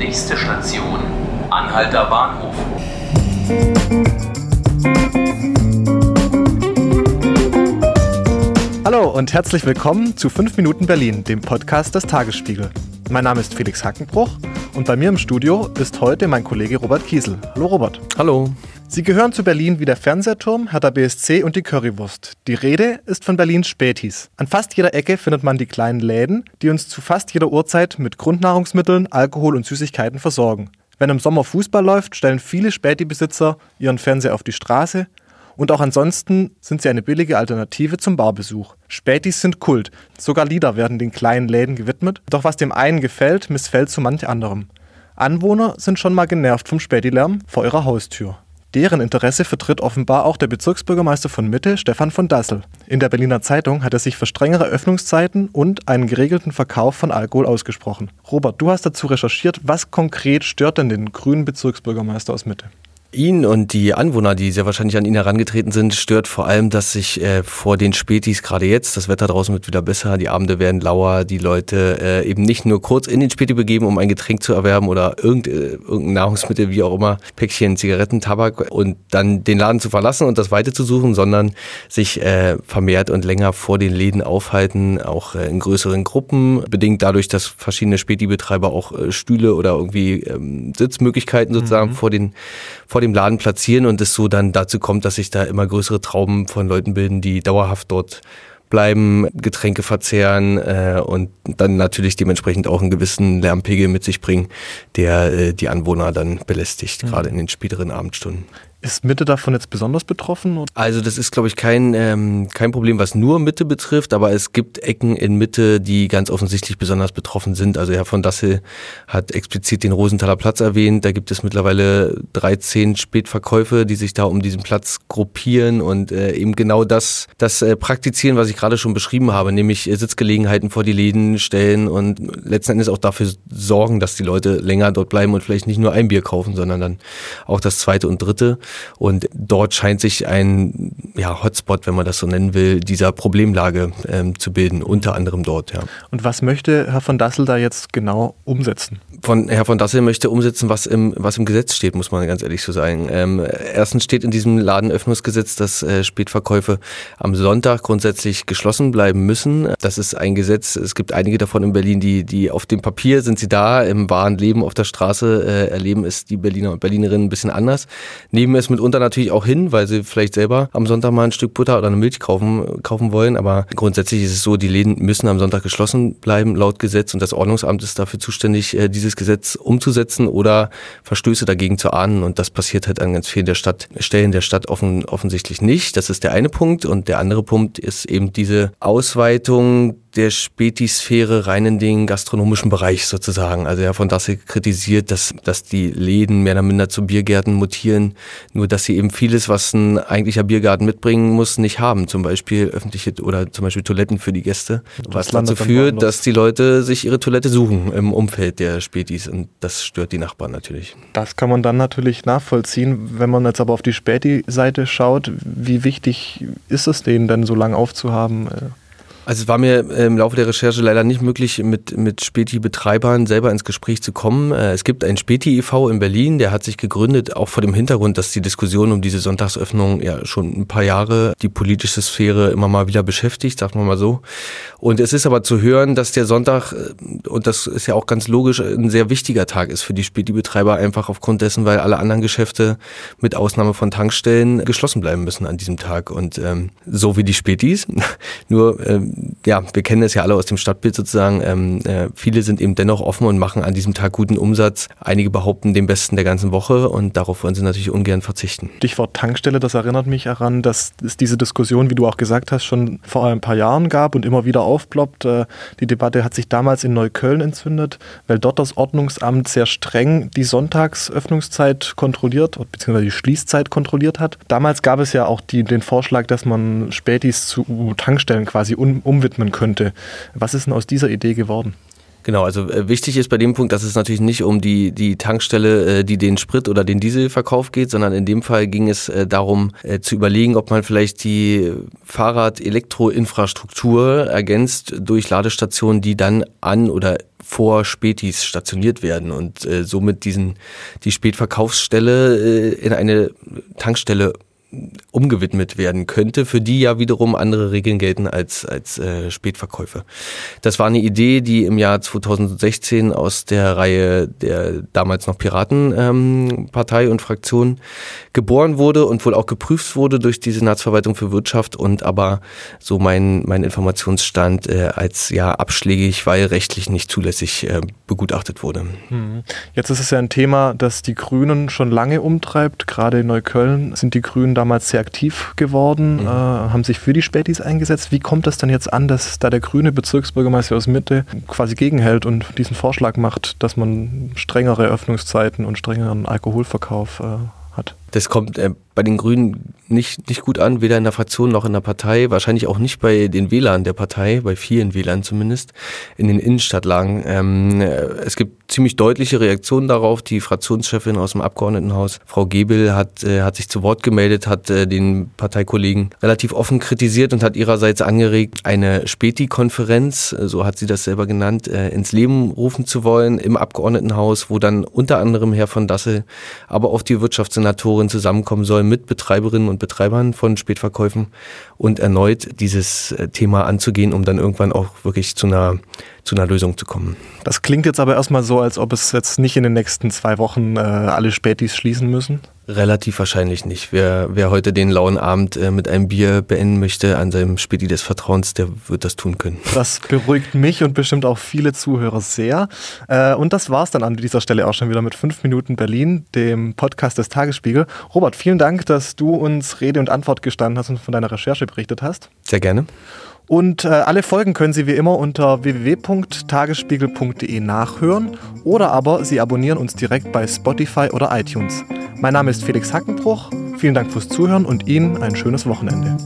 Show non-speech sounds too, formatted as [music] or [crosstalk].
Nächste Station, Anhalter Bahnhof. Hallo und herzlich willkommen zu 5 Minuten Berlin, dem Podcast des Tagesspiegel. Mein Name ist Felix Hackenbruch und bei mir im Studio ist heute mein Kollege Robert Kiesel. Hallo Robert. Hallo. Sie gehören zu Berlin wie der Fernsehturm, Hertha BSC und die Currywurst. Die Rede ist von Berlins Spätis. An fast jeder Ecke findet man die kleinen Läden, die uns zu fast jeder Uhrzeit mit Grundnahrungsmitteln, Alkohol und Süßigkeiten versorgen. Wenn im Sommer Fußball läuft, stellen viele Späti-Besitzer ihren Fernseher auf die Straße und auch ansonsten sind sie eine billige Alternative zum Barbesuch. Spätis sind Kult, sogar Lieder werden den kleinen Läden gewidmet, doch was dem einen gefällt, missfällt zu manch anderem. Anwohner sind schon mal genervt vom Spätilärm vor ihrer Haustür. Deren Interesse vertritt offenbar auch der Bezirksbürgermeister von Mitte, Stefan von Dassel. In der Berliner Zeitung hat er sich für strengere Öffnungszeiten und einen geregelten Verkauf von Alkohol ausgesprochen. Robert, du hast dazu recherchiert, was konkret stört denn den grünen Bezirksbürgermeister aus Mitte? Ihn und die Anwohner, die sehr wahrscheinlich an ihn herangetreten sind, stört vor allem, dass sich äh, vor den Spätis gerade jetzt, das Wetter draußen wird wieder besser, die Abende werden lauer, die Leute äh, eben nicht nur kurz in den Späti begeben, um ein Getränk zu erwerben oder irgend, äh, irgendein Nahrungsmittel, wie auch immer, Päckchen, Zigaretten, Tabak und dann den Laden zu verlassen und das Weite zu suchen, sondern sich äh, vermehrt und länger vor den Läden aufhalten, auch äh, in größeren Gruppen, bedingt dadurch, dass verschiedene Späti-Betreiber auch äh, Stühle oder irgendwie ähm, Sitzmöglichkeiten sozusagen mhm. vor den vor vor dem Laden platzieren und es so dann dazu kommt, dass sich da immer größere Trauben von Leuten bilden, die dauerhaft dort bleiben, Getränke verzehren äh, und dann natürlich dementsprechend auch einen gewissen Lärmpegel mit sich bringen, der äh, die Anwohner dann belästigt, mhm. gerade in den späteren Abendstunden. Ist Mitte davon jetzt besonders betroffen? Also das ist, glaube ich, kein, ähm, kein Problem, was nur Mitte betrifft, aber es gibt Ecken in Mitte, die ganz offensichtlich besonders betroffen sind. Also Herr von Dassel hat explizit den Rosenthaler Platz erwähnt. Da gibt es mittlerweile 13 Spätverkäufe, die sich da um diesen Platz gruppieren und äh, eben genau das, das äh, praktizieren, was ich gerade schon beschrieben habe, nämlich äh, Sitzgelegenheiten vor die Läden stellen und letzten Endes auch dafür sorgen, dass die Leute länger dort bleiben und vielleicht nicht nur ein Bier kaufen, sondern dann auch das zweite und dritte. Und dort scheint sich ein ja, Hotspot, wenn man das so nennen will, dieser Problemlage ähm, zu bilden, unter anderem dort. Ja. Und was möchte Herr von Dassel da jetzt genau umsetzen? Von Herr von Dassel möchte umsetzen, was im, was im Gesetz steht, muss man ganz ehrlich so sagen. Ähm, erstens steht in diesem Ladenöffnungsgesetz, dass äh, Spätverkäufe am Sonntag grundsätzlich geschlossen bleiben müssen. Das ist ein Gesetz, es gibt einige davon in Berlin, die, die auf dem Papier sind sie da, im wahren Leben auf der Straße äh, erleben es die Berliner und Berlinerinnen ein bisschen anders. Nehmen es mitunter natürlich auch hin, weil sie vielleicht selber am Sonntag mal ein Stück Butter oder eine Milch kaufen, kaufen wollen. Aber grundsätzlich ist es so, die Läden müssen am Sonntag geschlossen bleiben, laut Gesetz. Und das Ordnungsamt ist dafür zuständig, äh, dieses Gesetz umzusetzen oder Verstöße dagegen zu ahnden. Und das passiert halt an ganz vielen der Stadt, Stellen der Stadt offen, offensichtlich nicht. Das ist der eine Punkt. Und der andere Punkt ist eben diese Ausweitung der Spätisphäre rein in den gastronomischen Bereich sozusagen. Also Herr von Dassel kritisiert, dass, dass die Läden mehr oder minder zu Biergärten mutieren, nur dass sie eben vieles, was ein eigentlicher Biergarten mitbringen muss, nicht haben. Zum Beispiel öffentliche oder zum Beispiel Toiletten für die Gäste. Was dazu führt, dass die Leute sich ihre Toilette suchen im Umfeld der Spätis und das stört die Nachbarn natürlich. Das kann man dann natürlich nachvollziehen. Wenn man jetzt aber auf die Späti-Seite schaut, wie wichtig ist es denen denn so lange aufzuhaben? Also es war mir im Laufe der Recherche leider nicht möglich, mit, mit Späti-Betreibern selber ins Gespräch zu kommen. Äh, es gibt ein Späti e.V. in Berlin, der hat sich gegründet, auch vor dem Hintergrund, dass die Diskussion um diese Sonntagsöffnung ja schon ein paar Jahre die politische Sphäre immer mal wieder beschäftigt, sagt man mal so. Und es ist aber zu hören, dass der Sonntag, äh, und das ist ja auch ganz logisch, ein sehr wichtiger Tag ist für die Späti-Betreiber, einfach aufgrund dessen, weil alle anderen Geschäfte mit Ausnahme von Tankstellen geschlossen bleiben müssen an diesem Tag. Und ähm, so wie die Spätis, [laughs] nur ähm, ja, wir kennen es ja alle aus dem Stadtbild sozusagen. Ähm, äh, viele sind eben dennoch offen und machen an diesem Tag guten Umsatz. Einige behaupten den besten der ganzen Woche und darauf wollen sie natürlich ungern verzichten. Stichwort Tankstelle, das erinnert mich daran, dass es diese Diskussion, wie du auch gesagt hast, schon vor ein paar Jahren gab und immer wieder aufploppt. Äh, die Debatte hat sich damals in Neukölln entzündet, weil dort das Ordnungsamt sehr streng die Sonntagsöffnungszeit kontrolliert, beziehungsweise die Schließzeit kontrolliert hat. Damals gab es ja auch die, den Vorschlag, dass man Spätis zu Tankstellen quasi um umwidmen könnte. Was ist denn aus dieser Idee geworden? Genau, also äh, wichtig ist bei dem Punkt, dass es natürlich nicht um die, die Tankstelle, äh, die den Sprit oder den Dieselverkauf geht, sondern in dem Fall ging es äh, darum zu überlegen, ob man vielleicht die Fahrrad-Elektro-Infrastruktur ergänzt durch Ladestationen, die dann an oder vor Spätis stationiert werden und somit diesen die Spätverkaufsstelle in eine Tankstelle umgewidmet werden könnte, für die ja wiederum andere Regeln gelten als, als äh, Spätverkäufe. Das war eine Idee, die im Jahr 2016 aus der Reihe der damals noch Piratenpartei ähm, und Fraktion geboren wurde und wohl auch geprüft wurde durch die Senatsverwaltung für Wirtschaft und aber so mein, mein Informationsstand äh, als ja abschlägig, weil rechtlich nicht zulässig äh, begutachtet wurde. Hm. Jetzt ist es ja ein Thema, das die Grünen schon lange umtreibt. Gerade in Neukölln sind die Grünen damals sehr aktiv geworden, mhm. äh, haben sich für die Spätis eingesetzt. Wie kommt das denn jetzt an, dass da der grüne Bezirksbürgermeister aus Mitte quasi gegenhält und diesen Vorschlag macht, dass man strengere Öffnungszeiten und strengeren Alkoholverkauf äh, hat? Das kommt äh, bei den Grünen nicht, nicht gut an, weder in der Fraktion noch in der Partei, wahrscheinlich auch nicht bei den Wählern der Partei, bei vielen Wählern zumindest, in den Innenstadtlagen. Ähm, es gibt ziemlich deutliche Reaktionen darauf. Die Fraktionschefin aus dem Abgeordnetenhaus, Frau Gebel, hat, äh, hat sich zu Wort gemeldet, hat äh, den Parteikollegen relativ offen kritisiert und hat ihrerseits angeregt, eine Späti-Konferenz, äh, so hat sie das selber genannt, äh, ins Leben rufen zu wollen im Abgeordnetenhaus, wo dann unter anderem Herr von Dassel, aber auch die Wirtschaftssenatorin zusammenkommen soll mit Betreiberinnen und Betreibern von Spätverkäufen und erneut dieses äh, Thema anzugehen, um dann irgendwann auch wirklich zu einer, zu einer Lösung zu kommen. Das klingt jetzt aber erstmal so, als ob es jetzt nicht in den nächsten zwei Wochen äh, alle Spätis schließen müssen. Relativ wahrscheinlich nicht. Wer, wer heute den lauen Abend äh, mit einem Bier beenden möchte an seinem Späti des Vertrauens, der wird das tun können. Das beruhigt mich und bestimmt auch viele Zuhörer sehr. Äh, und das war's dann an dieser Stelle auch schon wieder mit 5 Minuten Berlin, dem Podcast des Tagesspiegel. Robert, vielen Dank, dass du uns Rede und Antwort gestanden hast und von deiner Recherche berichtet hast. Sehr gerne. Und äh, alle Folgen können Sie wie immer unter www.tagesspiegel.de nachhören oder aber Sie abonnieren uns direkt bei Spotify oder iTunes. Mein Name ist Felix Hackenbruch. Vielen Dank fürs Zuhören und Ihnen ein schönes Wochenende.